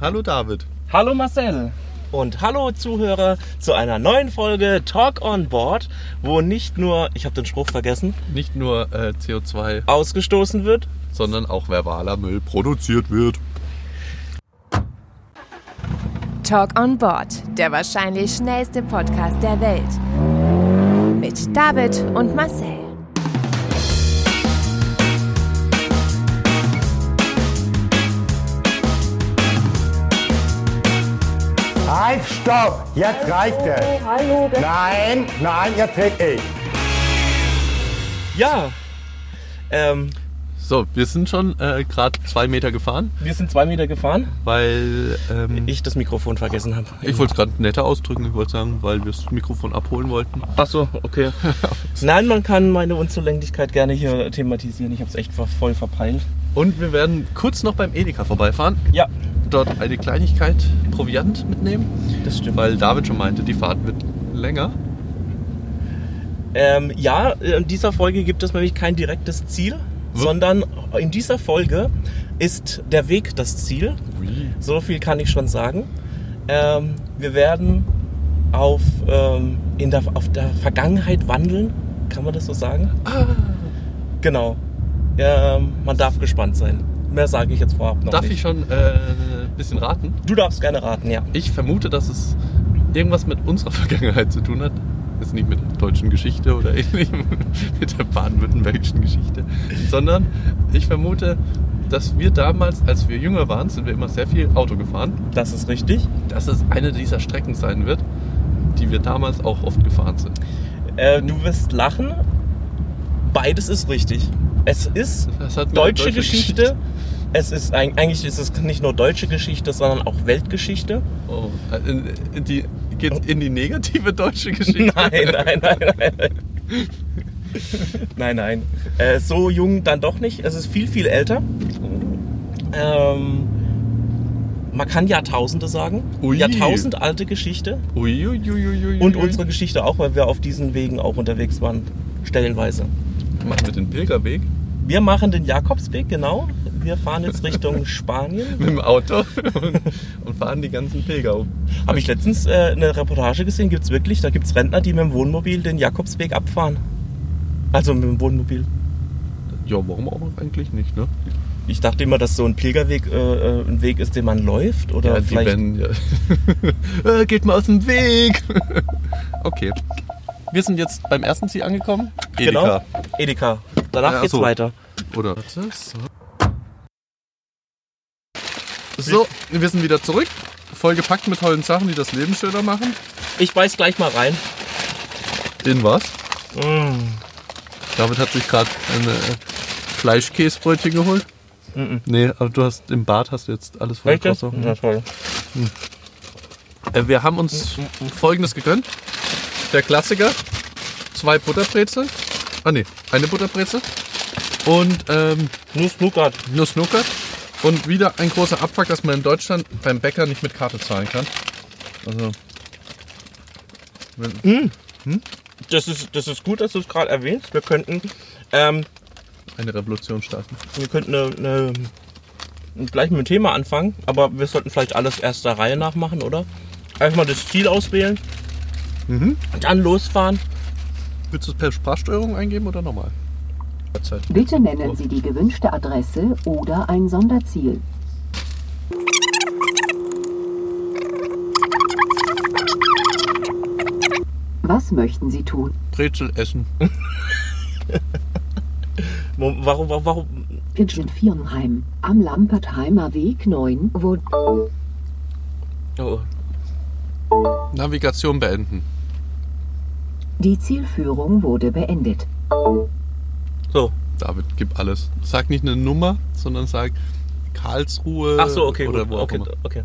Hallo David. Hallo Marcel. Und hallo Zuhörer zu einer neuen Folge Talk on Board, wo nicht nur, ich habe den Spruch vergessen, Nicht nur äh, CO2, ausgestoßen wird. sondern auch verbaler Müll produziert wird. Talk on Board, der wahrscheinlich schnellste Podcast der Welt. Mit David und Marcel. Halt, stopp! Jetzt reicht es! Hallo, Nein, nein, jetzt red ich. Ja, ähm, So, wir sind schon äh, gerade zwei Meter gefahren, wir sind zwei Meter gefahren, weil ähm, ich, ich das Mikrofon vergessen habe. ich wollte es gerade netter ausdrücken, ich wollte sagen, weil wir das Mikrofon abholen wollten. Ach so, okay. Nein, man kann meine Unzulänglichkeit gerne hier thematisieren. Ich habe es echt voll verpeilt. Und wir werden kurz noch beim Edeka vorbeifahren, Ja, dort eine Kleinigkeit Proviant mitnehmen, das stimmt. weil David schon meinte, die Fahrt wird länger. Ähm, ja, in dieser Folge gibt es nämlich kein direktes Ziel, sondern in dieser Folge ist der Weg das Ziel. So viel kann ich schon sagen. Ähm, wir werden auf, ähm, in der, auf der Vergangenheit wandeln, kann man das so sagen? Genau. Ähm, man darf gespannt sein. Mehr sage ich jetzt vorab noch Darf nicht. ich schon äh, ein bisschen raten? Du darfst gerne raten, ja. Ich vermute, dass es irgendwas mit unserer Vergangenheit zu tun hat. Ist nicht mit der deutschen Geschichte oder ähnlichem, mit der baden-württembergischen Geschichte, sondern ich vermute, dass wir damals, als wir jünger waren, sind wir immer sehr viel Auto gefahren. Das ist richtig. Dass es eine dieser Strecken sein wird, die wir damals auch oft gefahren sind. Äh, du wirst lachen. Beides ist richtig. Es ist mit deutsche, der Geschichte. Es ist eig- eigentlich ist es nicht nur deutsche Geschichte, sondern auch Weltgeschichte. Oh, in, in die, geht in die negative deutsche Geschichte? Nein, nein, nein, nein. Nein, nein. nein. Äh, so jung dann doch nicht. Es ist viel, viel älter. Ähm, man kann Jahrtausende sagen. Ui. Jahrtausend alte Geschichte. Ui, ui, Und unsere Geschichte auch, weil wir auf diesen Wegen auch unterwegs waren. Stellenweise. Machen wir den Pilgerweg Wir machen den Jakobsweg, genau. Wir fahren jetzt Richtung Spanien. mit dem Auto und, und fahren die ganzen Pilger um. Habe ich letztens äh, eine Reportage gesehen, gibt es wirklich, da gibt es Rentner, die mit dem Wohnmobil den Jakobsweg abfahren. Also mit dem Wohnmobil. Ja, warum auch eigentlich nicht, ne? Ich dachte immer, dass so ein Pilgerweg äh, äh, ein Weg ist, den man läuft. Oder Ja, vielleicht. werden, ja. Äh, Geht mal aus dem Weg! okay. Wir sind jetzt beim ersten Ziel angekommen. Genau. Edeka. Danach Ja, geht's so. weiter. Oder? So. so, wir sind wieder zurück. Vollgepackt mit tollen Sachen, die das Leben schöner machen. Ich beiß gleich mal rein. In was? Mm. David hat sich gerade ein äh, Fleischkäsebrötchen geholt. Nee, aber du hast im Bad hast du jetzt alles voll? Croissant. Ja, toll. Äh, wir haben uns folgendes gegönnt. Der Klassiker. Zwei Butterbrezel. Ah nee, eine Butterbrezel. Und ähm, Nuss Nougat. Nuss Nougat. Und wieder ein großer Abfuck, dass man in Deutschland beim Bäcker nicht mit Karte zahlen kann. Also. Wenn, Das ist, das ist gut, dass du es gerade erwähnst. Wir könnten, ähm, eine Revolution starten. wir könnten eine, eine, gleich mit dem Thema anfangen, aber wir sollten vielleicht alles erst der Reihe nach machen, oder? Einfach mal das Ziel auswählen, Mhm. dann losfahren. Willst du es per Sprachsteuerung eingeben oder normal? Zeit. Bitte nennen Sie die gewünschte Adresse oder ein Sonderziel. Was möchten Sie tun? Brezel essen. Warum, warum, warum? Pigeon Firnheim. Am Lampertheimer Weg 9 wo Oh, Navigation beenden. Die Zielführung wurde beendet. so. David, gib alles. Sag nicht eine Nummer, sondern sag Karlsruhe Ach so, okay, oder gut. wo auch okay, immer. okay.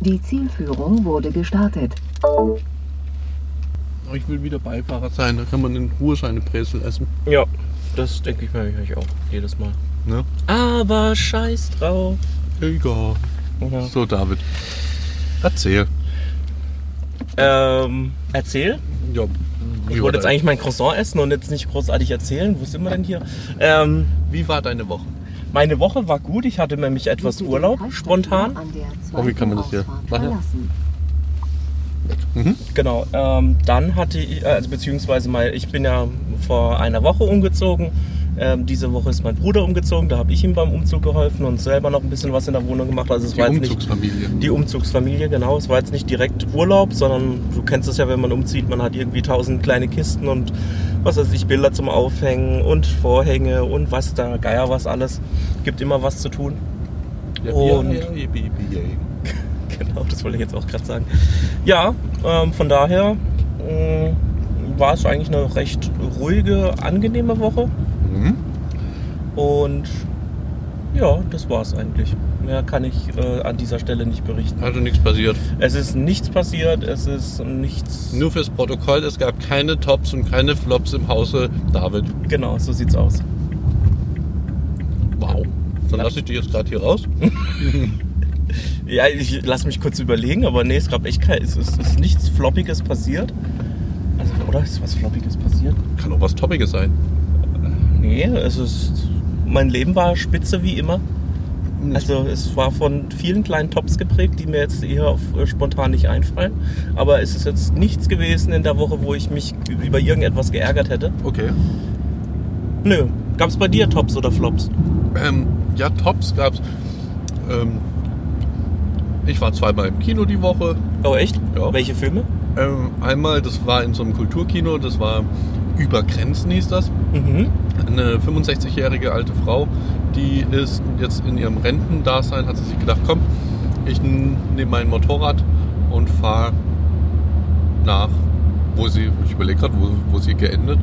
Die Zielführung wurde gestartet. Oh, Ich will wieder Beifahrer sein, da kann man in Ruhe seine Brezel essen. Ja, das denke ich mir eigentlich auch jedes Mal. Ne? Aber scheiß drauf. Egal. Ja. So, David. Erzähl. Ähm, erzähl. Ja. Ich wollte jetzt eigentlich mein Croissant essen und jetzt nicht großartig erzählen. Wo sind wir denn hier? Ähm, Wie war deine Woche? Meine Woche war gut. Ich hatte nämlich etwas Urlaub, spontan. Oh, wie kann man das hier machen? verlassen. Genau. Ähm, dann hatte ich, äh, also beziehungsweise mal, ich bin ja vor einer Woche umgezogen. Ähm, diese Woche ist mein Bruder umgezogen. Da habe ich ihm beim Umzug geholfen und selber noch ein bisschen was in der Wohnung gemacht. Also es Die war jetzt nicht Umzugsfamilie. die Umzugsfamilie, genau. Es war jetzt nicht direkt Urlaub, sondern du kennst es ja, wenn man umzieht, man hat irgendwie tausend kleine Kisten und was weiß ich, Bilder zum Aufhängen und Vorhänge und was da, Geier was alles. Gibt immer was zu tun. Ja, Und- ja, ja. Genau, das wollte ich jetzt auch gerade sagen. Ja, ähm, von daher ähm, war es eigentlich eine recht ruhige, angenehme Woche. Mhm. Und ja, das war es eigentlich. Mehr kann ich äh, an dieser Stelle nicht berichten. Also nichts passiert. Es ist nichts passiert, es ist nichts. Nur fürs Protokoll, es gab keine Tops und keine Flops im Hause David. Genau, so sieht's aus. Wow. Dann lasse ich dich jetzt gerade hier raus. Ja, ich lass mich kurz überlegen, aber nee, es gab echt kein, es ist, es ist nichts Floppiges passiert. Also, oder ist was Floppiges passiert? Kann auch was Toppiges sein. Nee, es ist. Mein Leben war spitze wie immer. Also es war von vielen kleinen Tops geprägt, die mir jetzt eher auf, äh, spontan nicht einfallen. Aber es ist jetzt nichts gewesen in der Woche, wo ich mich über irgendetwas geärgert hätte. Okay. Nö. Gab es bei dir Tops oder Flops? Ähm, ja, Tops gab's. Ähm, ich war zweimal im Kino die Woche. Oh echt? Ja. Welche Filme? Ähm, einmal, das war in so einem Kulturkino, das war über Grenzen hieß das. Mhm. Eine 65-jährige alte Frau, die ist jetzt in ihrem Rentendasein, hat sie sich gedacht, komm, ich nehme mein Motorrad und fahre nach, wo sie, ich überlege gerade, wo, wo sie geendet,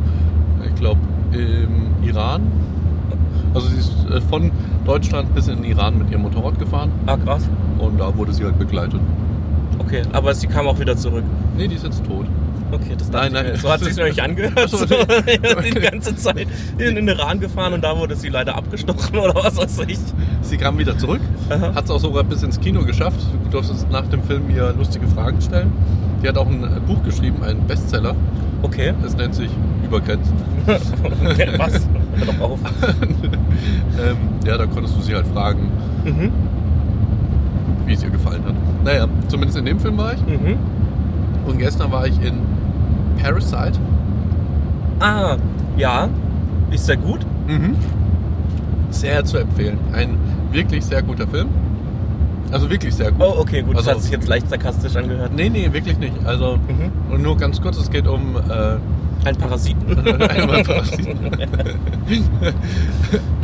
ich glaube im Iran. Also sie ist äh, von Deutschland bis in den Iran mit ihrem Motorrad gefahren Ah, krass. und da wurde sie halt begleitet. Okay, aber sie kam auch wieder zurück. Nee, die ist jetzt tot. Okay, das Nein, ich nein. mir. So hat es sich nämlich angehört. So, die ganze Zeit in den Iran gefahren und da wurde sie leider abgestochen oder was weiß ich. Sie kam wieder zurück, hat es auch sogar bis ins Kino geschafft. Du durftest nach dem Film ihr lustige Fragen stellen. Die hat auch ein äh, Buch geschrieben, einen Bestseller. Okay. Das nennt sich Übergrenzen. was? Hör doch auf. ähm, ja, da konntest du sie halt fragen, Mhm. wie es ihr gefallen hat. Naja, zumindest in dem Film war ich. Mhm. Und gestern war ich in Parasite. Ah, ja. Ist sehr gut. Mhm. Sehr zu empfehlen. Ein wirklich sehr guter Film. Also wirklich sehr gut. Oh, okay, gut. Also- das hat sich jetzt leicht sarkastisch angehört. Nee, nee, wirklich nicht. Also, Mhm. und nur ganz kurz, es geht um äh, Ein Parasiten. Einmal Parasiten.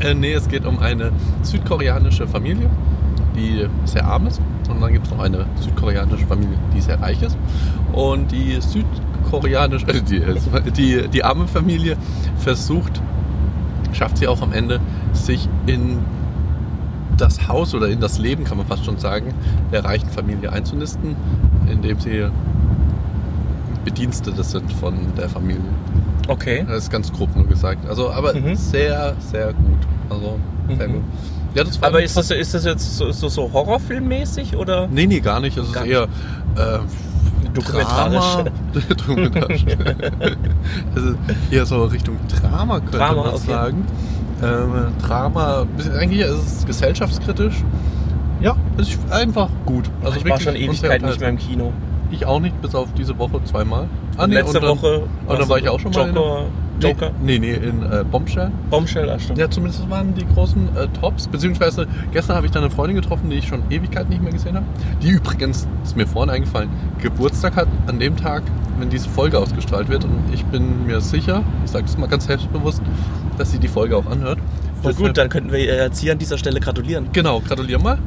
äh, nee, es geht um eine südkoreanische Familie, die sehr arm ist. Und dann gibt es noch eine südkoreanische Familie, die sehr reich ist. Und die südkoreanische, äh, die, die, die arme Familie versucht, schafft sie auch am Ende, sich in das Haus oder in das Leben, kann man fast schon sagen, der reichen Familie einzunisten, indem sie Bedienstete sind von der Familie. Okay. Das ist ganz grob nur gesagt. Also, aber Mhm. sehr, sehr gut. Also, sehr Mhm. gut. Ja, das war Aber ist das, ist das jetzt so, so, so Horrorfilmmäßig oder? Nee, nee, gar nicht. Es ist eher äh, Dokumentarisch. Drama. Dokumentarisch. also eher so Richtung Drama, könnte Drama, man okay. sagen. Ähm, Drama, eigentlich ist es gesellschaftskritisch. Ja, ist einfach gut. Also ich war schon wirklich Ewigkeit und sehr nicht mehr im Kino. Ich auch nicht, bis auf diese Woche zweimal. Ah, Letzte und dann, Woche. Und dann war ich auch schon mal Joker. Joker. Nee, nee, in äh, Bombshell. Bombshell, ah, stimmt. Ja, zumindest waren die großen äh, Tops. Beziehungsweise gestern habe ich dann eine Freundin getroffen, die ich schon Ewigkeit nicht mehr gesehen habe. Die übrigens, ist mir vorhin eingefallen, Geburtstag hat an dem Tag, wenn diese Folge ausgestrahlt wird. Und ich bin mir sicher, ich sage das mal ganz selbstbewusst, dass sie die Folge auch anhört. Voll gut, dann könnten wir ihr jetzt hier an dieser Stelle gratulieren. Genau, gratuliere mal.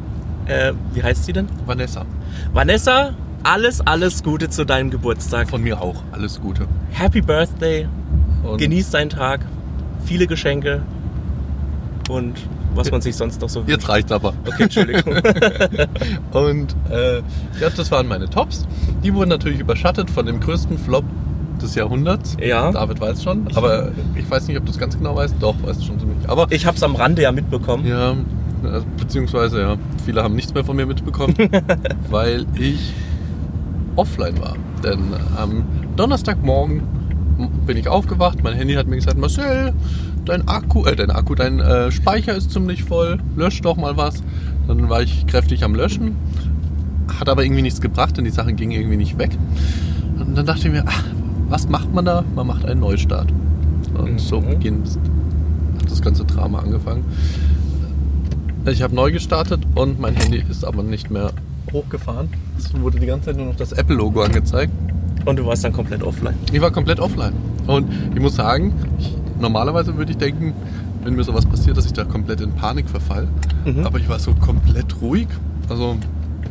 Äh, wie heißt sie denn? Vanessa. Vanessa, alles, alles Gute zu deinem Geburtstag. Von mir auch. Alles Gute. Happy Birthday. Und Genieß deinen Tag. Viele Geschenke. Und was man sich sonst noch so Jetzt reicht's aber. Okay, Entschuldigung. Und äh, ja, das waren meine Tops. Die wurden natürlich überschattet von dem größten Flop des Jahrhunderts. Ja. David weiß schon, aber ich weiß nicht, ob du es ganz genau weißt. Doch, weißt du schon ziemlich. Aber Ich hab's am Rande ja mitbekommen. ja, äh, beziehungsweise ja, viele haben nichts mehr von mir mitbekommen, weil ich offline war. Denn am Donnerstagmorgen bin ich aufgewacht, mein Handy hat mir gesagt, Marcel, dein Akku, äh, dein Akku, dein äh, Speicher ist ziemlich voll, lösch doch mal was. Dann war ich kräftig am Löschen, hat aber irgendwie nichts gebracht, denn die Sache ging irgendwie nicht weg. Und dann dachte ich mir, ach, was macht man da? Man macht einen Neustart. Und Mhm. so beginnt hat das ganze Drama angefangen. Ich habe neu gestartet und mein Handy ist aber nicht mehr hochgefahren. Es wurde die ganze Zeit nur noch das Apple-Logo angezeigt. Und du warst dann komplett offline. Ich war komplett offline. Und ich muss sagen, ich, normalerweise würde ich denken, wenn mir sowas passiert, dass ich da komplett in Panik verfall. Mhm. Aber ich war so komplett ruhig. Also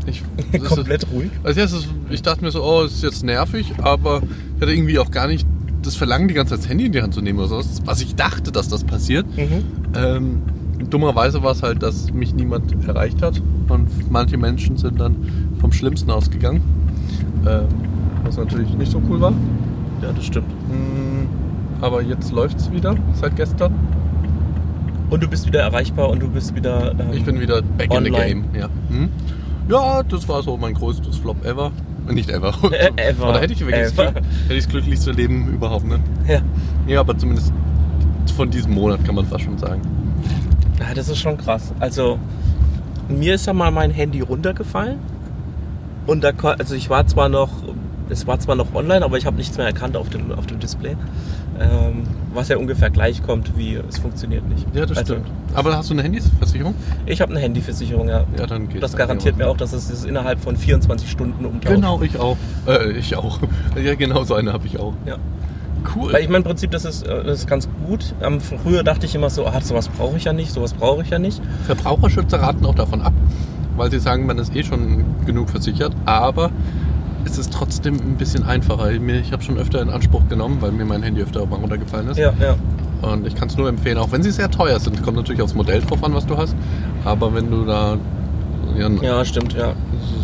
ich ist- komplett ruhig. Also ja, es ist, ich dachte mir so, oh, es ist jetzt nervig, aber ich hatte irgendwie auch gar nicht das Verlangen, die ganze Zeit das Handy in die Hand zu nehmen oder sowas, was ich dachte, dass das passiert. Mhm. Ähm, dummerweise war es halt, dass mich niemand erreicht hat und manche Menschen sind dann vom Schlimmsten ausgegangen. Ähm, was natürlich nicht so cool war. Ja, das stimmt. Mm, Aber jetzt läuft es wieder, seit gestern. Und du bist wieder erreichbar und du bist wieder. Ähm, Ich bin wieder back in the online. game. Ja. Hm? ja, das war so mein größtes Flop ever. Nicht ever. Äh, ever. Oder hätte ich wirklich das, Ever. Glück, hätte ich das glücklichste Leben überhaupt, ne? Ja. Ja, aber zumindest von diesem Monat kann man fast schon sagen. ja, das ist schon krass. Also, mir ist ja mal mein Handy runtergefallen. Und da, also ich war zwar noch, es war zwar noch online, aber ich habe nichts mehr erkannt auf dem, auf dem Display. Ähm, was ja ungefähr gleich kommt, wie es funktioniert nicht. Ja, das Also, stimmt. Aber hast du eine Handyversicherung? Ich habe eine Handyversicherung, ja. Ja, dann geht Das garantiert mir auch, dass es das innerhalb von 24 Stunden umtaucht. Genau, ich auch. Äh, ich auch. Ja, genau so eine habe ich auch. Ja. Cool. Weil ich meine, im Prinzip, das ist, äh, das ist ganz gut. Ähm, früher dachte ich immer so, ah, sowas brauche ich ja nicht, sowas brauche ich ja nicht. Verbraucherschützer raten auch davon ab, weil sie sagen, man ist eh schon genug versichert, aber es ist trotzdem ein bisschen einfacher. Ich habe schon öfter in Anspruch genommen, weil mir mein Handy öfter mal runtergefallen ist. Ja, ja. Und ich kann es nur empfehlen, auch wenn sie sehr teuer sind. Kommt natürlich aufs Modell drauf an, was du hast. Aber wenn du da. Ja, Ja, stimmt, ja.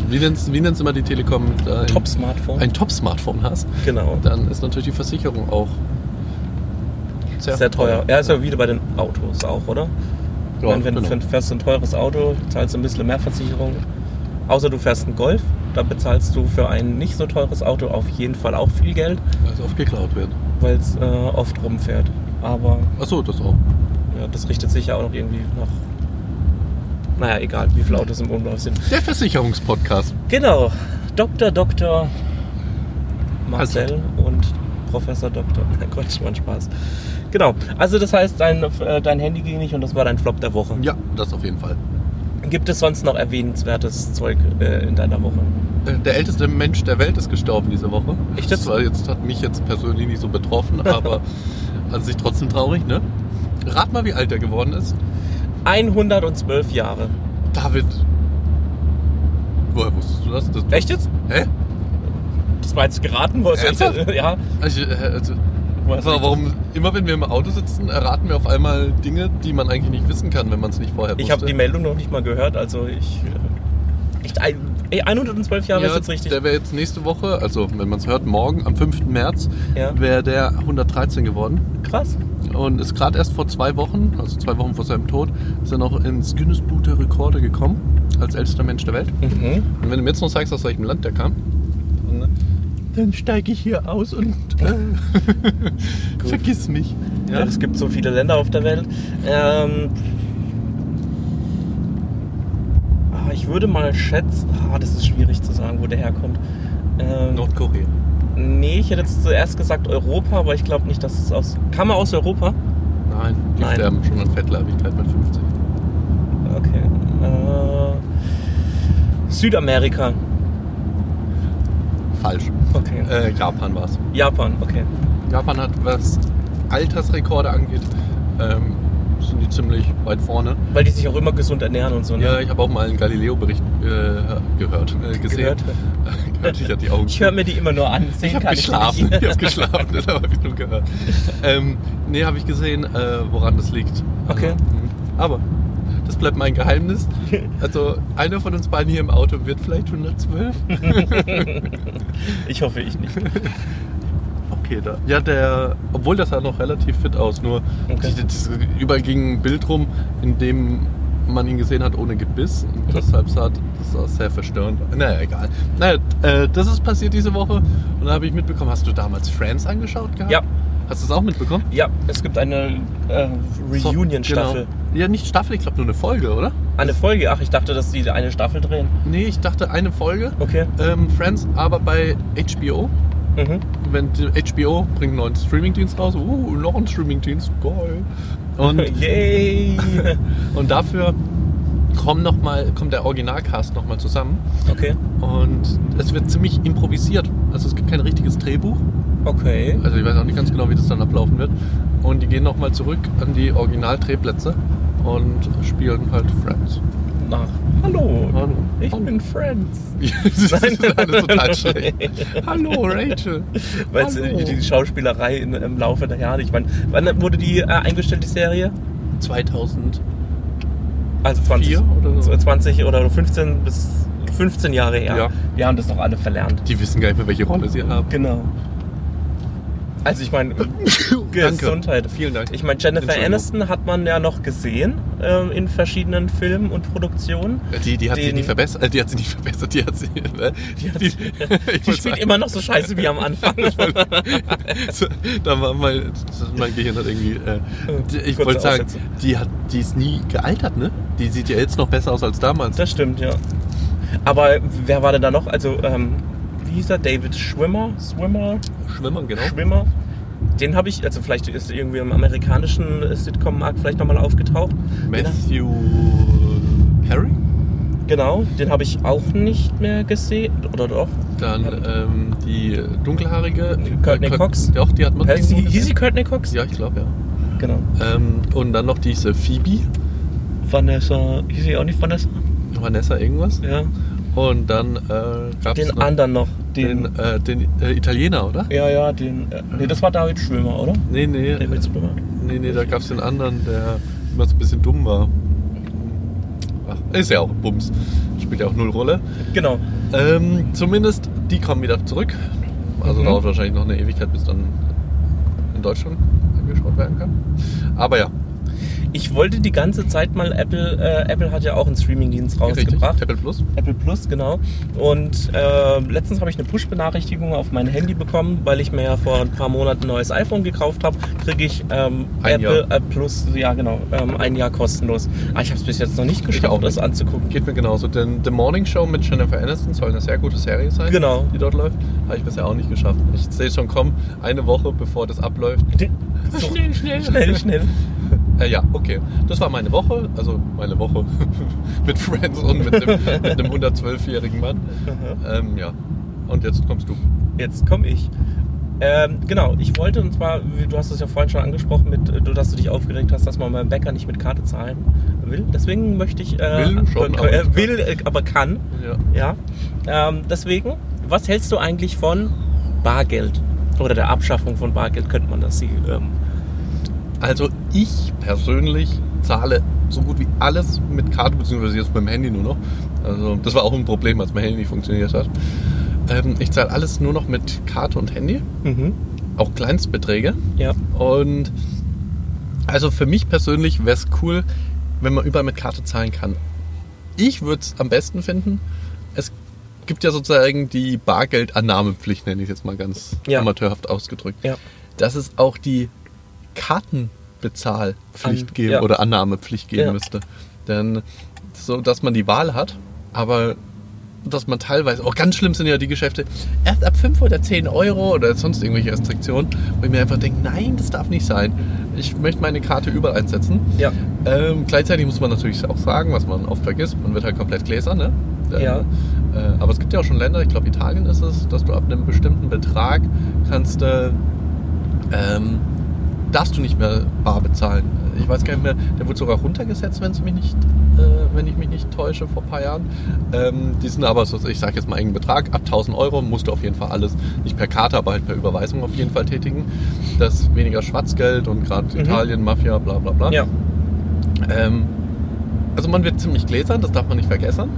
Wie nennt's, wie nennt's immer die Telekom? Ein- Top-Smartphone. Ein Top-Smartphone hast, Genau. dann ist natürlich die Versicherung auch Sehr teuer. Ja, ist ja wieder bei den Autos auch, oder? Ja, meine, wenn genau. du fährst ein teures Auto, zahlst du ein bisschen mehr Versicherung. Außer du fährst einen Golf, da bezahlst du für ein nicht so teures Auto auf jeden Fall auch viel Geld, Weil es oft geklaut wird. weil es äh, oft rumfährt. Aber Achso, das auch. ja, das richtet sich ja auch noch irgendwie nach. Naja, egal, wie viele Autos im Umlauf sind. Der Versicherungspodcast. Genau. Dr. Dr. Marcel Also. und Professor Dr. Nein, Gott, war Spaß. Genau. Also das heißt, dein, äh, dein Handy ging nicht und das war dein Flop der Woche. Ja, das auf jeden Fall. Gibt es sonst noch erwähnenswertes Zeug äh, in deiner Woche? Äh, Der älteste Mensch der Welt ist gestorben diese Woche. Echt Das jetzt? war jetzt hat mich jetzt persönlich nicht so betroffen, aber an sich trotzdem traurig, ne? Rat mal, wie alt er geworden ist. 112 Jahre. David. Woher wusstest du das? das Echt jetzt? Hä? Das war jetzt geraten, was Ernsthaft? ja. Also, äh, also, also, warum immer wenn wir im Auto sitzen, erraten wir auf einmal Dinge, die man eigentlich nicht wissen kann, wenn man es nicht vorher wusste. Ich habe die Meldung noch nicht mal gehört, also ich. äh, ey, 112 Jahre ist jetzt richtig. Der wäre jetzt nächste Woche, also wenn man es hört, morgen am 5. März, Ja. wäre der 113 geworden. Krass. Und ist gerade erst vor zwei Wochen, also zwei Wochen vor seinem Tod, ist er noch ins Guinness Buch der Rekorde gekommen, als ältester Mensch der Welt. Mhm. Und wenn du mir jetzt noch sagst, aus welchem Land der kam, dann, steige ich hier aus und äh, vergiss mich. Ja. Es gibt so viele Länder auf der Welt. Ähm, ah, ich würde mal schätzen, ah, das ist schwierig zu sagen, wo der herkommt. Ähm, Nordkorea. nee, ich hätte jetzt zuerst gesagt Europa, aber ich glaube nicht, dass es aus. Kam er aus Europa? Nein, die Nein. sterben schon an Fettleibigkeit mit 50. Okay. Äh, Südamerika. Falsch. Okay. Äh, Japan war es. Japan, okay. Japan hat, was Altersrekorde angeht, ähm, sind die ziemlich weit vorne. Weil die sich auch immer gesund ernähren und so. Ne? Ja, ich habe auch mal einen Galileo-Bericht äh, gehört, äh, gesehen. Gehört? gehört. Ich hatte die Augen Ich höre mir die immer nur an. Sehen Ich habe geschlafen. nicht. Ich habe geschlafen, deshalb habe ich nur gehört. Ähm, nee, habe ich gesehen, äh, woran das liegt. Okay. Also, aber das bleibt mein Geheimnis. Also einer von uns beiden hier im Auto wird vielleicht 112. Ich hoffe, ich nicht. Okay, da. Ja, der, obwohl das sah noch relativ fit aus, nur Okay. die, das, überall ging ein Bild rum, in dem man ihn gesehen hat ohne Gebiss. Und deshalb sah das sah sehr verstörend. Naja, egal. Naja, äh, das ist passiert diese Woche und da habe ich mitbekommen, hast du damals Friends angeschaut gehabt? Ja. Hast du es auch mitbekommen? Ja, es gibt eine äh, Reunion-Staffel. Genau. Ja, nicht Staffel, ich glaube nur eine Folge, oder? Eine Folge? Ach, ich dachte, dass sie eine Staffel drehen. Nee, ich dachte eine Folge. Okay. Ähm, Friends, aber bei HBO. Mhm. Wenn HBO bringt einen neuen Streamingdienst raus. Uh, noch ein Streamingdienst. Geil. Und, Yay! und dafür kommen noch mal, kommt der Originalcast nochmal zusammen. Okay. Und es wird ziemlich improvisiert. Also es gibt kein richtiges Drehbuch. Okay. Also ich weiß auch nicht ganz genau, wie das dann ablaufen wird. Und die gehen nochmal zurück an die Originaldrehplätze und spielen halt Friends. Nach. Hallo. Hallo. Ich Hallo. bin Friends. das ist alles total schlecht. Hallo Rachel. Weil Hallo. die, Schauspielerei im Laufe der Jahre, ich meine, wann wurde die äh, eingestellt, die Serie? 2000. Also 20, Vier oder so? 20 oder 15 bis 15 Jahre her. Ja. Wir haben das doch alle verlernt. Die wissen gar nicht mehr, welche Rolle sie haben. Genau. Also ich meine, Gesundheit. Vielen Dank. Ich meine, Jennifer. Aniston hat man ja noch gesehen ähm, in verschiedenen Filmen und Produktionen. Die, die hat sich Den- nicht verbessert. Äh, die hat sich nicht verbessert. Die hat sie. Äh, die, hat- die, Die spielt immer noch so scheiße wie am Anfang. da war mein, mein Gehirn hat irgendwie. Äh, die, ich Kurze wollte sagen, die, hat, die ist nie gealtert, ne? Die sieht ja jetzt noch besser aus als damals. Das stimmt, ja. Aber wer war denn da noch? Also, ähm, wie hieß er? David Schwimmer? Swimmer? Schwimmern, genau. Schwimmer? Den habe ich, also vielleicht ist er irgendwie im amerikanischen Sitcom-Markt vielleicht nochmal aufgetaucht. Matthew Perry. Genau, den habe ich auch nicht mehr gesehen. Oder doch? Dann ähm, die dunkelhaarige. Courtney äh, Cox. Doch, die hat man. Heißt sie, irgendwo hieß sie gesehen. Courtney Cox? Ja, ich glaube ja. Genau. Ähm, und dann noch diese Phoebe, Vanessa, hieß sie auch nicht Vanessa? Vanessa irgendwas. Ja. Und dann äh, gab es Den noch anderen noch. Den, Den, äh, den äh, Italiener, oder? ja, ja, den. Äh, nee, das war David Schwimmer, oder? Nee, nee, David Schwimmer. nee, nee, da gab es den anderen, der immer so ein bisschen dumm war. Ach, ist ja auch Bums. Spielt ja auch null Rolle. Genau. Ähm, zumindest, die kommen wieder zurück. Also Mhm. dauert wahrscheinlich noch eine Ewigkeit, bis dann in Deutschland angeschaut werden kann. Aber ja, Ich wollte die ganze Zeit mal Apple, äh, Apple hat ja auch einen Streamingdienst richtig. rausgebracht. Apple Plus. Apple Plus, genau. Und äh, letztens habe ich eine Push-Benachrichtigung auf mein Handy bekommen, weil ich mir ja vor ein paar Monaten ein neues iPhone gekauft habe. Kriege ich ähm, Apple äh, Plus, ja genau, ähm, ein Jahr kostenlos. Aber ich habe es bis jetzt noch nicht geschafft, auch das nicht. anzugucken. Geht mir genauso. Denn The Morning Show mit Jennifer Aniston soll eine sehr gute Serie sein, Genau. die dort läuft. Habe ich bisher auch nicht geschafft. Ich sehe schon kommen, eine Woche bevor das abläuft. So, Schnell, schnell. schnell, schnell. Äh, ja, okay. Das war meine Woche. Also meine Woche mit Friends und mit einem, mit einem 112-jährigen Mann. Ähm, ja. Und jetzt kommst du. Jetzt komme ich. Ähm, genau, ich wollte, und zwar, wie- du hast es ja vorhin schon angesprochen, mit, äh, du- dass du dich aufgeregt hast, dass man beim Bäcker nicht mit Karte zahlen will. Deswegen möchte ich. Äh, Will schon, äh, aber äh, will, äh, aber kann. Ja. Ja. Ähm, deswegen, was hältst du eigentlich von Bargeld? Oder der Abschaffung von Bargeld könnte man das sehen. Ähm, Also ich persönlich zahle so gut wie alles mit Karte, beziehungsweise jetzt mit dem Handy nur noch. Also das war auch ein Problem, als mein Handy nicht funktioniert hat. Ähm, ich zahle alles nur noch mit Karte und Handy, mhm. auch Kleinstbeträge. Ja. Und also für mich persönlich wäre es cool, wenn man überall mit Karte zahlen kann. Ich würde es am besten finden. Es gibt ja sozusagen die Bargeldannahmepflicht, nenne ich es jetzt mal ganz Ja. amateurhaft ausgedrückt. Ja. Dass es auch die Kartenbezahlpflicht An- geben ja. oder Annahmepflicht geben Ja. müsste. Denn so, dass man die Wahl hat, aber dass man teilweise, auch ganz schlimm sind ja die Geschäfte, erst ab 5 oder 10 Euro oder sonst irgendwelche Restriktionen, wo ich mir einfach denke, nein, das darf nicht sein. Ich möchte meine Karte überall einsetzen. Ja. Ähm, gleichzeitig muss man natürlich auch sagen, was man oft vergisst, man wird halt komplett gläsern, ne? Äh, Ja. Äh, aber es gibt ja auch schon Länder, ich glaube Italien ist es, dass du ab einem bestimmten Betrag kannst du, ähm, darfst du nicht mehr bar bezahlen. Ich weiß gar nicht mehr, der wurde sogar runtergesetzt, wenn es mich nicht, äh, wenn ich mich nicht täusche, vor ein paar Jahren. Ähm, die sind aber, so, ich sage jetzt mal einen Betrag, ab 1000 Euro musst du auf jeden Fall alles, nicht per Karte, aber halt per Überweisung auf jeden Fall tätigen. Das ist weniger Schwarzgeld und gerade Mhm. Italien, Mafia, bla bla bla. Ja. Ähm, also man wird ziemlich gläsern, das darf man nicht vergessen.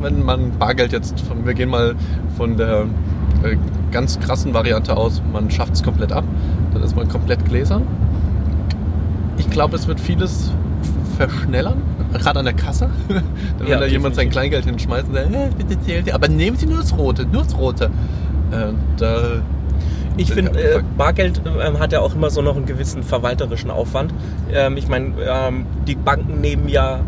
Wenn man Bargeld jetzt, von, wir gehen mal von der äh, ganz krassen Variante aus, man schafft es komplett ab, dann ist man komplett gläsern. Ich glaube, es wird vieles verschnellern, gerade an der Kasse. Dann Ja, will da jemand sein. Kleingeld hinschmeißen, sagt, äh, bitte zählt ihr, aber nehmen Sie nur das Rote, nur das Rote. Äh, da, Ich finde, äh. Bargeld ähm, hat ja auch immer so noch einen gewissen verwalterischen Aufwand. Ähm, ich meine, ähm, die Banken nehmen ja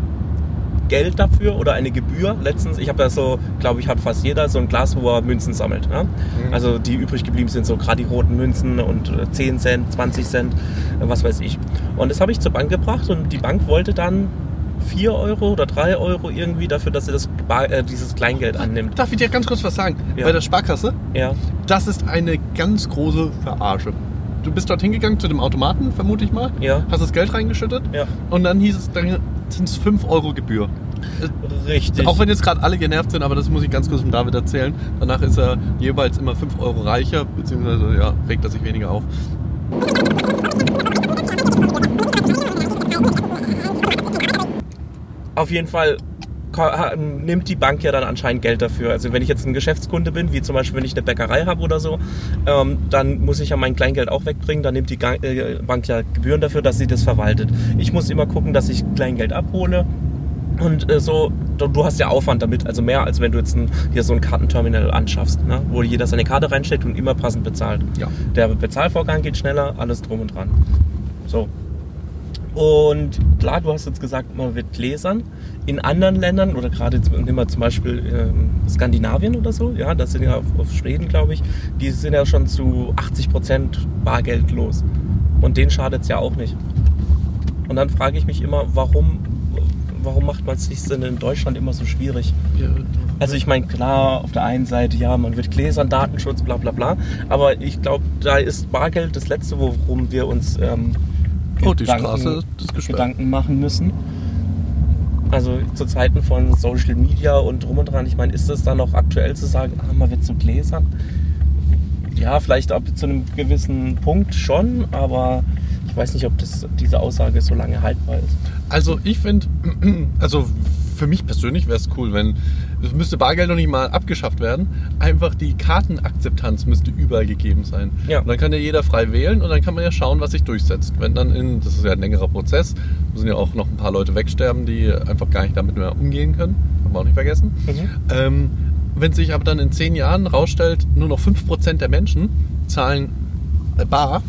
Geld dafür oder eine Gebühr. Letztens, ich habe ja so, glaube ich, hat fast jeder so ein Glas, wo er Münzen sammelt. Ne? Also die übrig geblieben sind so gerade die roten Münzen und äh, 10 Cent, 20 Cent, äh, was weiß ich. Und das habe ich zur Bank gebracht und die Bank wollte dann 4 Euro oder 3 Euro irgendwie dafür, dass sie das Bar, äh, dieses Kleingeld annimmt. Darf ich dir ganz kurz was sagen? Ja. Bei der Sparkasse, Ja. das ist eine ganz große Verarsche. Du bist dort hingegangen zu dem Automaten, vermute ich mal. Ja. Hast das Geld reingeschüttet. Ja. Und dann hieß es, dann sind es 5 Euro Gebühr. Richtig. Auch wenn jetzt gerade alle genervt sind, aber das muss ich ganz kurz dem David erzählen. Danach ist er jeweils immer 5 Euro reicher, beziehungsweise ja, regt er sich weniger auf. Auf jeden Fall nimmt die Bank ja dann anscheinend Geld dafür. Also wenn ich jetzt ein Geschäftskunde bin, wie zum Beispiel wenn ich eine Bäckerei habe oder so, ähm, dann muss ich ja mein Kleingeld auch wegbringen. Dann nimmt die äh, Bank ja Gebühren dafür, dass sie das verwaltet. Ich muss immer gucken, dass ich Kleingeld abhole. Und äh, so, du, du hast ja Aufwand damit, also mehr als wenn du jetzt ein, hier so ein Kartenterminal anschaffst, ne? wo jeder seine Karte reinsteckt und immer passend bezahlt. Ja. Der Bezahlvorgang geht schneller, alles drum und dran. So. Und klar, du hast jetzt gesagt, man wird gläsern. In anderen Ländern, oder gerade jetzt nehmen wir zum Beispiel ähm, Skandinavien oder so, ja, das sind ja auf, auf Schweden, glaube ich, die sind ja schon zu 80 Prozent bargeldlos. Und denen schadet es ja auch nicht. Und dann frage ich mich immer, warum, warum macht man es sich denn in Deutschland immer so schwierig? Also ich meine, klar, auf der einen Seite, ja, man wird gläsern, Datenschutz, bla bla bla. Aber ich glaube, da ist Bargeld das Letzte, worum wir uns ähm, Oh, die Straße ist gesperrt. Gedanken machen müssen. Also zu Zeiten von Social Media und drum und dran, ich meine, ist es dann noch aktuell zu sagen, ah, man wird zu Gläsern? Ja, vielleicht ab zu einem gewissen Punkt schon, aber ich weiß nicht, ob das, diese Aussage so lange haltbar ist. Also ich finde, also für mich persönlich wäre es cool, wenn es müsste Bargeld noch nicht mal abgeschafft werden. Einfach die Kartenakzeptanz müsste überall gegeben sein. Ja. Und dann kann ja jeder frei wählen und dann kann man ja schauen, was sich durchsetzt. Wenn dann in, das ist ja ein längerer Prozess, müssen ja auch noch ein paar Leute wegsterben, die einfach gar nicht damit mehr umgehen können. Haben wir auch nicht vergessen. Ähm, wenn sich aber dann in zehn Jahren rausstellt, nur noch 5% der Menschen zahlen bar,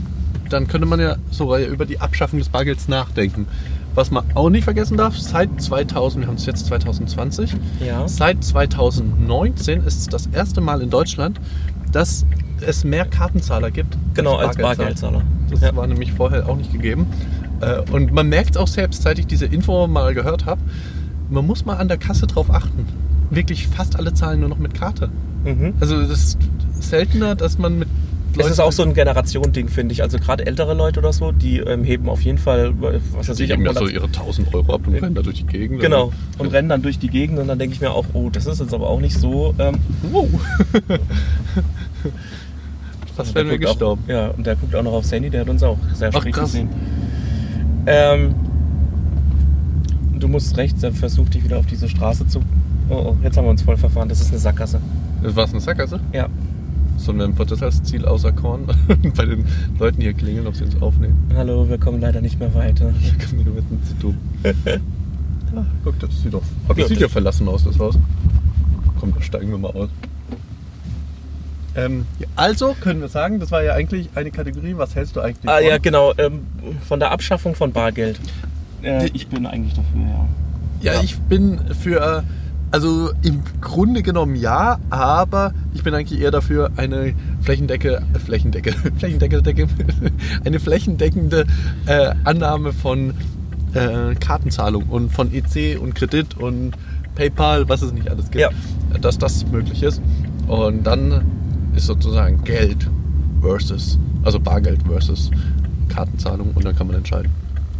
dann könnte man ja sogar über die Abschaffung des Bargelds nachdenken. Was man auch nicht vergessen darf, seit 2000, wir haben es jetzt 2020, Ja. seit 2019 ist es das erste Mal in Deutschland, dass es mehr Kartenzahler gibt. Genau, als Bargeldzahler. Das Ja. war nämlich vorher auch nicht gegeben. Äh, Und man merkt auch selbst, seit ich diese Info mal gehört habe, man muss mal an der Kasse drauf achten. Wirklich fast alle zahlen nur noch mit Karte. Mhm. Also das ist seltener, dass man mit Es ist auch so ein Generation-Ding, finde ich. Also gerade ältere Leute oder so, die ähm, heben auf jeden Fall, was weiß Die ich, geben ja ab so 100 ihre 1000 Euro ab und rennen da durch die Gegend. Genau, und rennen dann durch die Gegend und dann denke ich mir auch, oh, das ist jetzt aber auch nicht so. Ähm, Wow. Fast wären wir gestorben. Auch, ja, und der guckt auch noch aufs Handy, der hat uns auch sehr Ach, krass. gesehen. Ähm, du musst rechts, er versucht dich wieder auf diese Straße zu. Oh, oh, jetzt haben wir uns voll verfahren, das ist eine Sackgasse. Das war eine Sackgasse? Ja. Sollen wir ein Prozessziel auserkoren? Bei den Leuten hier klingeln, ob sie uns aufnehmen. Hallo, wir kommen leider nicht mehr weiter. Da kann man nur mitten zu dumm. ja, guck, das sieht doch. Aber Ja, das sieht ja verlassen aus, das Haus. Komm, da steigen wir mal aus. Ähm, also können wir sagen, das war ja eigentlich eine Kategorie. Was hältst du eigentlich Ah von? ja, genau, ähm, von der Abschaffung von Bargeld. Äh, ich bin eigentlich dafür, ja. Ja, Ja. ich bin für, also im Grunde genommen ja, aber ich bin eigentlich eher dafür, eine Flächendecke, äh, Flächendecke, Flächendecke, Decke, eine flächendeckende äh, Annahme von äh, Kartenzahlung und von EC und Kredit und PayPal, was es nicht alles gibt, Ja. dass das möglich ist. Und dann ist sozusagen Geld versus, also Bargeld versus Kartenzahlung und dann kann man entscheiden.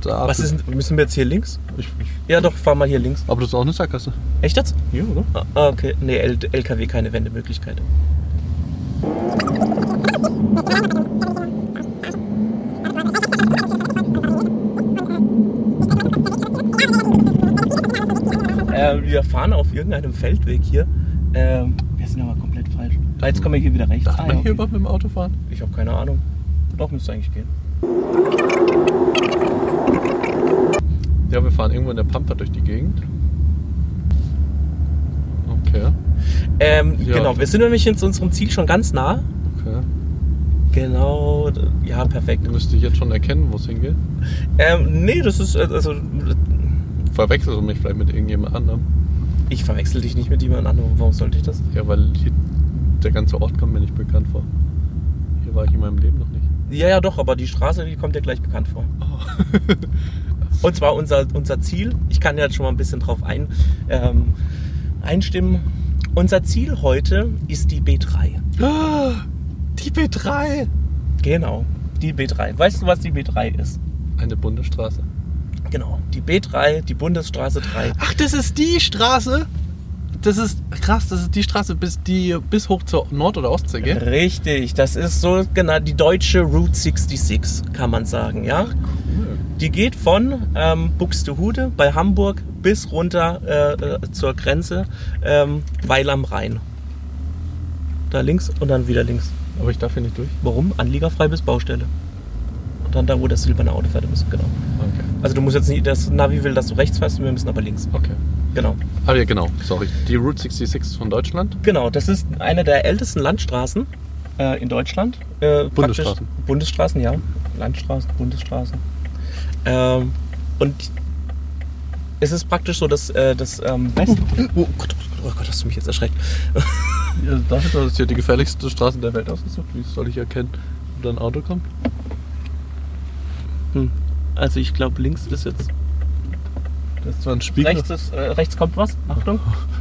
Da Was ist, müssen wir jetzt hier links? Ich, ich, Ja, doch, fahr mal hier links. aber das ist auch eine Sackgasse. Echt jetzt? Ja, oder? Ah, okay. Nee, L LKW keine Wendemöglichkeit. Äh, wir fahren auf irgendeinem Feldweg hier. Ähm, wir sind aber komplett falsch. Ah, jetzt kommen wir hier wieder rechts. Darf Ah, man ja, hier überhaupt mit dem Auto fahren? Ich habe keine Ahnung. Doch, müsste eigentlich gehen. Ja, wir fahren irgendwo in der Pampa durch die Gegend. Okay, Ähm, Ja. Genau, wir sind nämlich in unserem Ziel schon ganz nah. okay. Genau, ja, perfekt. Müsste ich jetzt schon erkennen, wo es hingeht? Ähm, nee, das ist, äh, also, Verwechselst du mich vielleicht mit irgendjemand anderem? ich verwechsel dich nicht mit jemand anderem. Warum sollte ich das? Ja, weil hier, der ganze Ort kommt mir nicht bekannt vor. Hier war ich in meinem Leben noch nicht. Ja, ja, doch, aber die Straße, die kommt dir gleich bekannt vor. Und zwar unser, unser Ziel, ich kann ja jetzt schon mal ein bisschen drauf ein, ähm, einstimmen. Unser Ziel heute ist die B3. Die B3! Genau, die B3. Weißt du, was die B3 ist? Eine Bundesstraße. Genau, die B3, die Bundesstraße 3. Ach, das ist die Straße? Das ist krass, das ist die Straße bis, die, bis hoch zur Nord- oder Ostsee, gell? Richtig, das ist so genau die deutsche Route 66, kann man sagen, ja. Die geht von ähm, Buxtehude bei Hamburg bis runter äh, äh, zur Grenze ähm, Weil am Rhein. Da links und dann wieder links. Aber ich darf hier nicht durch. Warum? Anliegerfrei bis Baustelle. Und dann da, wo das silberne Auto fährt, muss. Genau. Okay. Also du musst jetzt nicht, das Navi will, dass du rechts fährst, wir müssen aber links. Okay. Genau. Ah ja, genau. Sorry. Die Route 66 ist von Deutschland. Genau, das ist eine der ältesten Landstraßen äh, in Deutschland. Äh, praktisch- Bundesstraßen. Bundesstraßen, ja. Landstraßen, Bundesstraßen. Ähm, und es ist praktisch so, dass äh, das ähm, West... Oh Gott, oh Gott, hast du mich jetzt erschreckt. Ja, dafür, dass es hier die gefährlichste Straße der Welt ausgesucht. Wie soll ich erkennen, ob da ein Auto kommt? Hm. Also ich glaube, links ist jetzt... Das ist zwar ein Spiegel. Rechts, ist, äh, rechts kommt was. Achtung.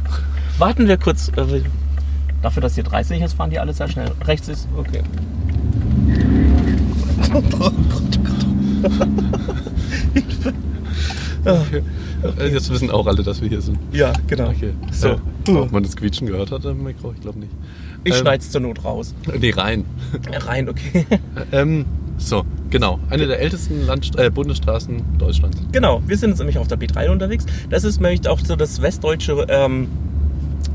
Warten wir kurz. Äh, dafür, dass hier 30 ist, fahren die alle sehr schnell. Rechts ist... Okay. Oh Gott, Okay. Äh, Jetzt wissen auch alle, dass wir hier sind. Ja, genau. Okay. So. Äh, ob man das Quietschen gehört hat im Mikro? Ich glaube nicht. Ich Ähm, schneid's zur Not raus. Nee, rein. Rein, okay. ähm, so, genau. Eine der ältesten Landst äh, Bundesstraßen Deutschlands. genau, wir sind jetzt nämlich auf der B3 unterwegs. Das ist nämlich auch so das westdeutsche ähm,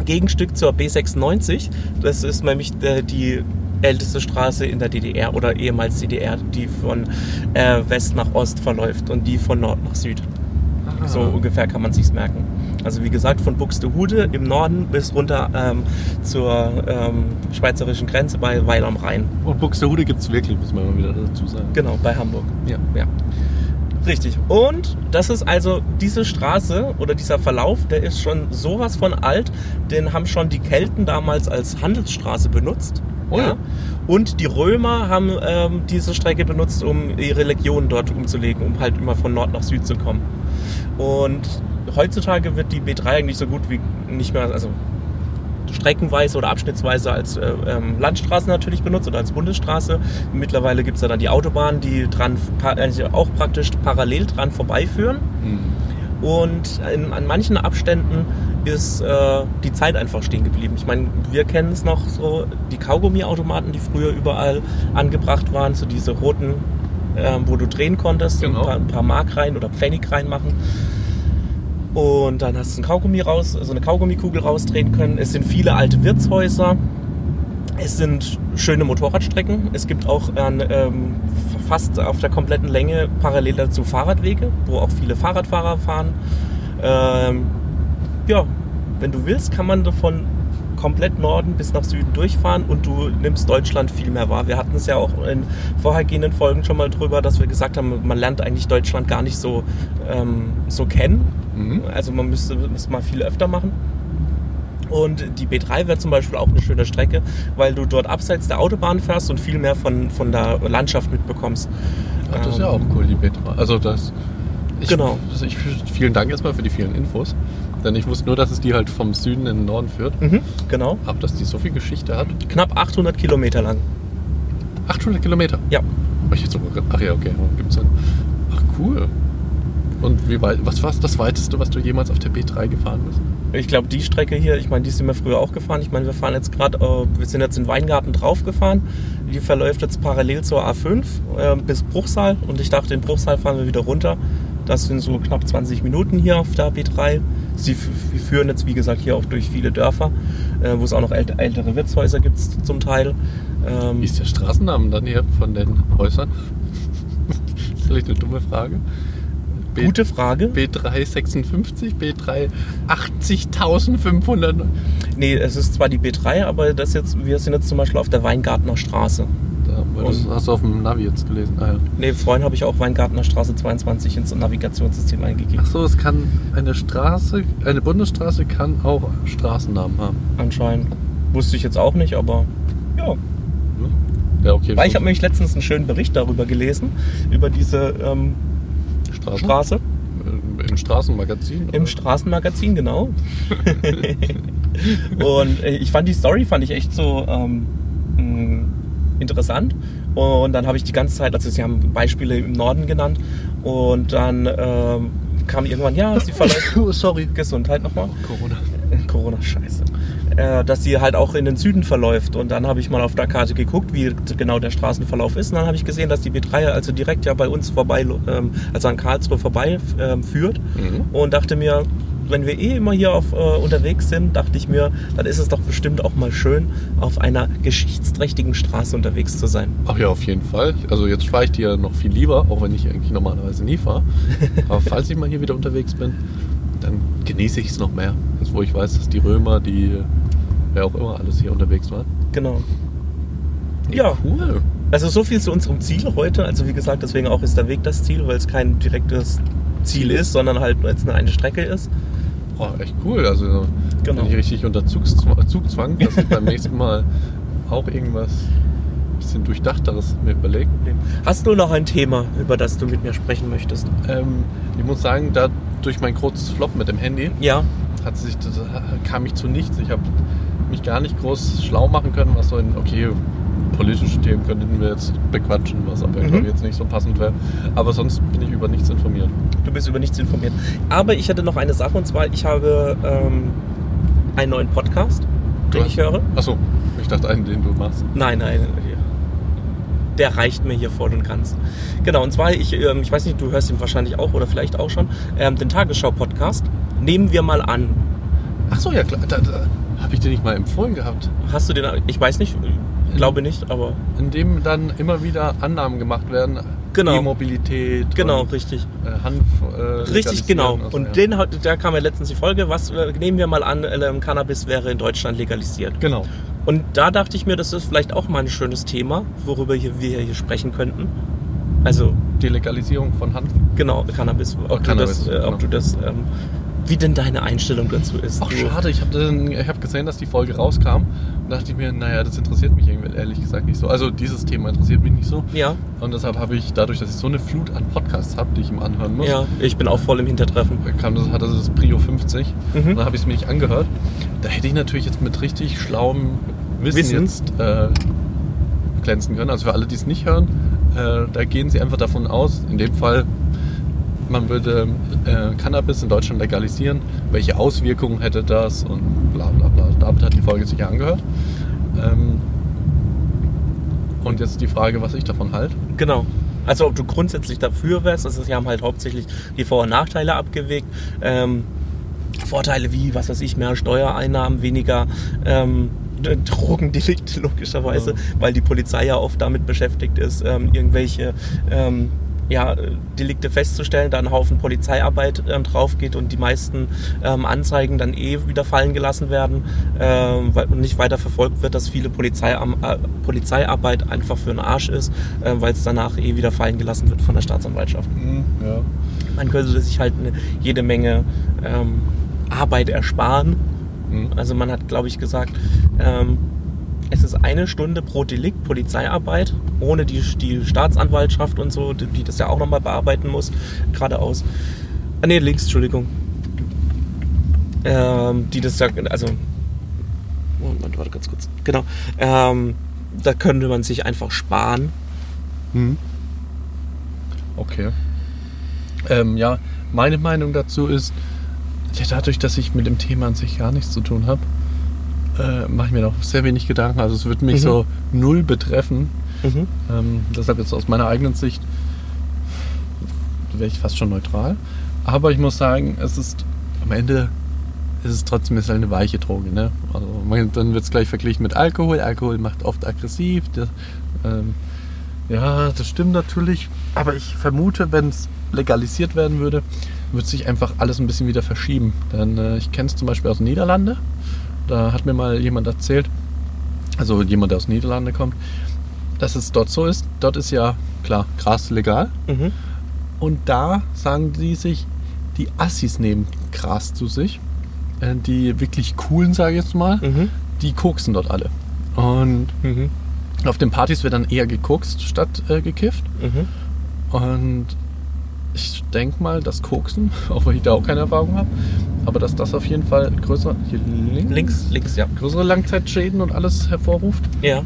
Gegenstück zur B96. Das ist nämlich äh, die älteste Straße in der DDR oder ehemals DDR, die von äh, West nach Ost verläuft und die von Nord nach Süd. So ungefähr kann man sich's merken. Also wie gesagt, von Buxtehude im Norden bis runter ähm, zur ähm, schweizerischen Grenze bei Weil am Rhein. Und Buxtehude gibt es wirklich, muss man mal wieder dazu sagen. Genau, bei Hamburg. Ja. Ja. Richtig. Und das ist also diese Straße oder dieser Verlauf, der ist schon sowas von alt. Den haben schon die Kelten damals als Handelsstraße benutzt. Oh ja. Und die Römer haben ähm, diese Strecke benutzt, um ihre Legionen dort umzulegen, um halt immer von Nord nach Süd zu kommen. Und heutzutage wird die B3 eigentlich so gut wie nicht mehr, also streckenweise oder abschnittsweise als äh, ähm, Landstraße natürlich benutzt oder als Bundesstraße. Mittlerweile gibt es da dann die Autobahnen, die dran pa- also auch praktisch parallel dran vorbeiführen. Hm. Und in, an manchen Abständen ist äh, die Zeit einfach stehen geblieben. Ich meine, wir kennen es noch so, die Kaugummiautomaten, die früher überall angebracht waren, so diese roten, ähm, wo du drehen konntest, Genau. ein, paar, ein paar Mark rein oder Pfennig reinmachen. Und dann hast du ein Kaugummi raus, also eine Kaugummikugel rausdrehen können. Es sind viele alte Wirtshäuser. Es sind schöne Motorradstrecken. Es gibt auch an, ähm, fast auf der kompletten Länge parallel dazu Fahrradwege, wo auch viele Fahrradfahrer fahren. Ähm, ja, wenn du willst, kann man davon komplett Norden bis nach Süden durchfahren und du nimmst Deutschland viel mehr wahr. Wir hatten es ja auch in vorhergehenden Folgen schon mal drüber, dass wir gesagt haben, man lernt eigentlich Deutschland gar nicht so, ähm, so kennen. Mhm. Also man müsste es mal viel öfter machen. Und die B3 wäre zum Beispiel auch eine schöne Strecke, weil du dort abseits der Autobahn fährst und viel mehr von, von der Landschaft mitbekommst. Ach, das ist ja Ähm, auch cool, die Petra. Also das. Ich, Genau. Ich, vielen Dank erstmal für die vielen Infos. Denn ich wusste nur, dass es die halt vom Süden in den Norden führt. Mhm, genau. Aber dass die so viel Geschichte hat. Knapp 800 Kilometer lang. 800 Kilometer. Ja. Ach, ich hätte sogar, ach ja, okay. Gibt's dann. Ach cool. Und wie weit, was war das weiteste, was du jemals auf der B3 gefahren bist? Ich glaube, die Strecke hier, ich meine, die sind wir früher auch gefahren. Ich meine, wir fahren jetzt gerade, äh, wir sind jetzt in Weingarten drauf gefahren. Die verläuft jetzt parallel zur A5 äh, bis Bruchsal. Und ich dachte, in Bruchsal fahren wir wieder runter. Das sind so knapp 20 Minuten hier auf der B3. Sie führen jetzt, wie gesagt, hier auch durch viele Dörfer, äh, wo es auch noch ält ältere Wirtshäuser gibt zum Teil. Ähm, Wie ist der Straßennamen dann hier von den Häusern? vielleicht eine dumme Frage. B gute Frage. B356, B3 80.500. Nee, es ist zwar die B3, aber das jetzt, wir sind jetzt zum Beispiel auf der Weingartner Straße. Weil das hast du auf dem Navi jetzt gelesen. Ah, ja. Nee, vorhin habe ich auch Weingartner Straße 22 ins Navigationssystem eingegeben. Ach so, es kann eine Straße, eine Bundesstraße kann auch Straßennamen haben. Anscheinend. Wusste ich jetzt auch nicht, aber ja. Ja, okay. Weil ich habe nämlich letztens einen schönen Bericht darüber gelesen, über diese ähm, Straßen? Straße Äh, Im Straßenmagazin? im oder? Straßenmagazin, genau. Und äh, ich fand die Story, fand ich echt so ähm, mh, interessant. Und dann habe ich die ganze Zeit, also sie haben Beispiele im Norden genannt. Und dann ähm, kam irgendwann, ja, sie verläuft Oh, sorry. Gesundheit nochmal. Corona. Corona-Scheiße. Äh, dass sie halt auch in den Süden verläuft. Und dann habe ich mal auf der Karte geguckt, wie genau der Straßenverlauf ist. Und dann habe ich gesehen, dass die B3 also direkt ja bei uns vorbei, ähm, also an Karlsruhe vorbei ähm, führt. Mhm. Und dachte mir, wenn wir eh immer hier auf, äh, unterwegs sind, dachte ich mir, dann ist es doch bestimmt auch mal schön, auf einer geschichtsträchtigen Straße unterwegs zu sein. Ach ja, auf jeden Fall. Also jetzt fahre ich dir noch viel lieber, auch wenn ich eigentlich normalerweise nie fahre. Aber falls ich mal hier wieder unterwegs bin, dann genieße ich es noch mehr. Jetzt wo ich weiß, dass die Römer, die wer auch immer alles hier unterwegs war. Genau. Ja, Cool. also so viel zu unserem Ziel heute. Also wie gesagt, deswegen auch ist der Weg das Ziel, weil es kein direktes Ziel ist, sondern halt nur jetzt eine, eine Strecke ist. Oh, echt cool. Also Genau. bin ich richtig unter Zugzwang, Zugzwang dass ich beim nächsten Mal auch irgendwas bisschen durchdachteres mir überlege. Hast du noch ein Thema, über das du mit mir sprechen möchtest? Ähm, ich muss sagen, da durch mein kurzes Flop mit dem Handy Ja, hat sich das, kam ich zu nichts. Ich habe mich gar nicht groß schlau machen können, was so in, okay, politische Themen könnten wir jetzt bequatschen, was aber Mhm. glaube jetzt nicht so passend wäre. Aber sonst bin ich über nichts informiert. du bist über nichts informiert. Aber ich hatte noch eine Sache und zwar, ich habe ähm, einen neuen Podcast, den Du ich höre. Achso, ich dachte einen, den du machst. Nein, nein. Der reicht mir hier voll und ganz. Genau, und zwar, ich, ähm, ich weiß nicht, du hörst ihn wahrscheinlich auch oder vielleicht auch schon, ähm, den Tagesschau-Podcast. Nehmen wir mal an. Achso, ja klar. Da, da, habe ich den nicht mal empfohlen gehabt. Hast du den, ich weiß nicht, glaube nicht, aber In dem dann immer wieder Annahmen gemacht werden. Genau. E-Mobilität. genau, und, richtig. Äh, Hanf. Äh, Richtig, genau. und ja. den, da kam ja letztens die Folge, was, äh, nehmen wir mal an, ähm, Cannabis wäre in Deutschland legalisiert. Genau. Und da dachte ich mir, das ist vielleicht auch mal ein schönes Thema, worüber hier, wir hier sprechen könnten. Also, Die Legalisierung von Hanf. genau, Cannabis. Ob, Cannabis, du, das, äh, genau. ob du das, ähm, wie denn deine Einstellung dazu ist. Ach schade, ich habe hab gesehen, dass die Folge rauskam und dachte ich mir, naja, das interessiert mich irgendwie ehrlich gesagt nicht so. Also dieses Thema interessiert mich nicht so. Ja, Und deshalb habe ich, dadurch, dass ich so eine Flut an Podcasts habe, die ich ihm anhören muss, ja, ich bin auch voll im Hintertreffen. kam das, hatte das Prio 50. Mhm. Und dann habe ich es mir nicht angehört. Da hätte ich natürlich jetzt mit richtig schlauem Wissen, Wissen. jetzt äh, glänzen können. Also für alle, die es nicht hören, äh, da gehen sie einfach davon aus, in dem Fall, man würde äh, Cannabis in Deutschland legalisieren. Welche Auswirkungen hätte das und bla bla bla. David hat die Folge sicher angehört. Ähm, und jetzt die Frage, was ich davon halte. Genau. Also ob du grundsätzlich dafür wärst, also sie haben halt hauptsächlich die Vor- und Nachteile abgewegt. Ähm, Vorteile wie, was weiß ich, mehr Steuereinnahmen, weniger ähm, Drogendelikte logischerweise, Ja. weil die Polizei ja oft damit beschäftigt ist, ähm, irgendwelche ähm, ja, Delikte festzustellen, da ein Haufen Polizeiarbeit ähm, drauf geht und die meisten ähm, Anzeigen dann eh wieder fallen gelassen werden, ähm, weil nicht weiter verfolgt wird, dass viele Polizeiam äh, Polizeiarbeit einfach für den Arsch ist, äh, weil es danach eh wieder fallen gelassen wird von der Staatsanwaltschaft. Ja. Man könnte sich halt eine, jede Menge ähm, Arbeit ersparen. Mhm. Also man hat, glaube ich, gesagt, ähm, es ist eine Stunde pro Delikt Polizeiarbeit, ohne die, die Staatsanwaltschaft und so, die, das ja auch nochmal bearbeiten muss, geradeaus. Ah, nee, links, Entschuldigung. Ähm, die das ja, also, Moment, warte ganz kurz. Genau. Ähm, da könnte man sich einfach sparen. Mhm. Okay. Ähm, ja, meine Meinung dazu ist, ja, dadurch, dass ich mit dem Thema an sich gar nichts zu tun habe, äh, mache ich mir noch sehr wenig Gedanken. Also es wird mich Mhm. so null betreffen. Mhm. Ähm, deshalb jetzt aus meiner eigenen Sicht wäre ich fast schon neutral. Aber ich muss sagen, es ist am Ende ist es trotzdem ist eine weiche Droge. Ne? Also man, dann wird es gleich verglichen mit Alkohol. Alkohol macht oft aggressiv. Das, ähm, ja, das stimmt natürlich. Aber ich vermute, wenn es legalisiert werden würde, wird sich einfach alles ein bisschen wieder verschieben. Denn äh, ich kenne es zum Beispiel aus den Niederlande. Da hat mir mal jemand erzählt, also jemand, der aus den Niederlande kommt, dass es dort so ist. Dort ist ja, klar, Gras legal. Mhm. Und da sagen die sich, die Assis nehmen Gras zu sich. Äh, Die wirklich coolen, sage ich jetzt mal, Mhm. die koksen dort alle. Und Mhm. auf den Partys wird dann eher gekokst statt äh, gekifft. Mhm. Und ich denke mal, das Koksen, auch wenn ich da auch keine Erfahrung habe, aber dass das auf jeden Fall größere, hier links, Links, links, ja. größere Langzeitschäden und alles hervorruft. Ja.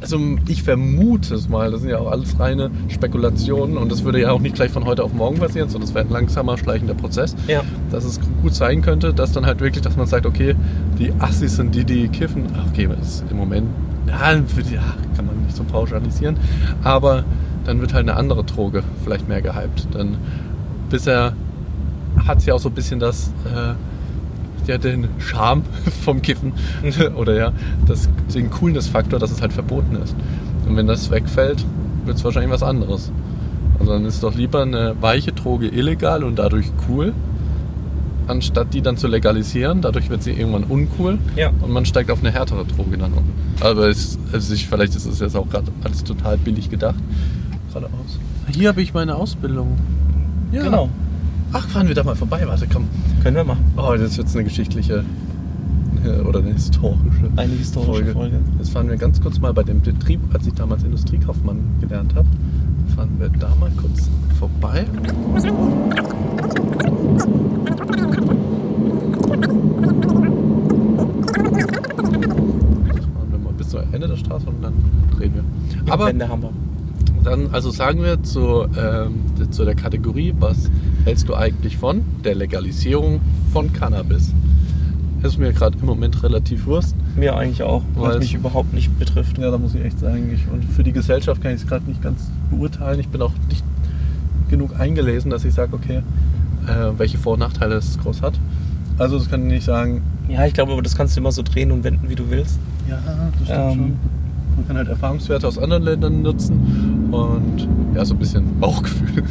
Also ich vermute es mal, das sind ja auch alles reine Spekulationen und das würde ja auch nicht gleich von heute auf morgen passieren, sondern es wäre ein langsamer, schleichender Prozess. Ja. Dass es gut sein könnte, dass dann halt wirklich, dass man sagt, okay, die Assis sind die, die kiffen. Ach, Okay, das ist im Moment, ja, für die, ja, kann man nicht so pauschalisieren, aber dann wird halt eine andere Droge vielleicht mehr gehypt. Dann bisher hat ja auch so ein bisschen das, äh, ja, den Charme vom Kiffen oder ja, das, den Coolness-Faktor, dass es halt verboten ist. Und wenn das wegfällt, wird es wahrscheinlich was anderes. Also dann ist doch lieber eine weiche Droge illegal und dadurch cool, anstatt die dann zu legalisieren. Dadurch wird sie irgendwann uncool Ja. und man steigt auf eine härtere Droge dann um. Aber es, also ich, vielleicht ist es jetzt auch gerade alles total billig gedacht. Geradeaus. Hier habe ich meine Ausbildung. Ja. Genau. Ach, fahren wir da mal vorbei. Warte, komm. Können wir machen. Oh, das ist jetzt eine geschichtliche äh, oder eine historische Eine historische Folge. Jetzt fahren wir ganz kurz mal bei dem Betrieb, als ich damals Industriekaufmann gelernt habe. Fahren wir da mal kurz vorbei. Jetzt fahren wir mal bis zum Ende der Straße und dann drehen wir. Aber Wände haben wir. Dann, also sagen wir zu, ähm, zu der Kategorie, was hältst du eigentlich von der Legalisierung von Cannabis? Ist mir gerade im Moment relativ Wurst. Mir eigentlich auch, Weil was es- mich überhaupt nicht betrifft. Ja, da muss ich echt sagen. Ich, und für die Gesellschaft kann ich es gerade nicht ganz beurteilen. Ich bin auch nicht genug eingelesen, dass ich sage, okay, äh, welche Vor- und Nachteile es groß hat. Also das kann ich nicht sagen, Ja, ich glaube, aber das kannst du immer so drehen und wenden, wie du willst. ja, das stimmt Ähm. schon. Man kann halt Erfahrungswerte aus anderen Ländern nutzen und ja, so ein bisschen Bauchgefühl.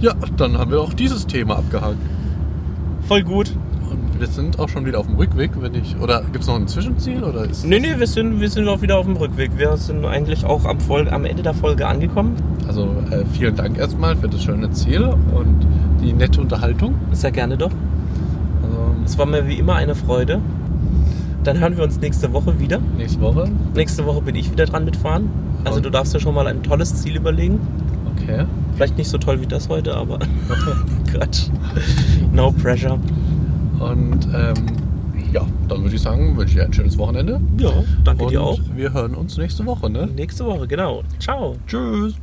Ja, dann haben wir auch dieses Thema abgehakt. Voll gut. Und wir sind auch schon wieder auf dem Rückweg, wenn ich. Oder gibt es noch ein Zwischenziel? Oder ist Nee, nee, wir sind, wir sind auch wieder auf dem Rückweg. Wir sind eigentlich auch am, Folge, am Ende der Folge angekommen. Also äh, vielen Dank erstmal für das schöne Ziel und die nette Unterhaltung. Sehr gerne doch. Also Es war mir wie immer eine Freude. Dann hören wir uns nächste Woche wieder. nächste Woche. Nächste Woche bin ich wieder dran mitfahren. Also du darfst dir schon mal ein tolles Ziel überlegen. Okay. Vielleicht nicht so toll wie das heute, aber Quatsch. No pressure. Und ähm, ja, dann würde ich sagen, wünsche ich dir ein schönes Wochenende. Ja, danke und dir auch. wir hören uns nächste Woche, ne? Nächste Woche, genau. Ciao. Tschüss.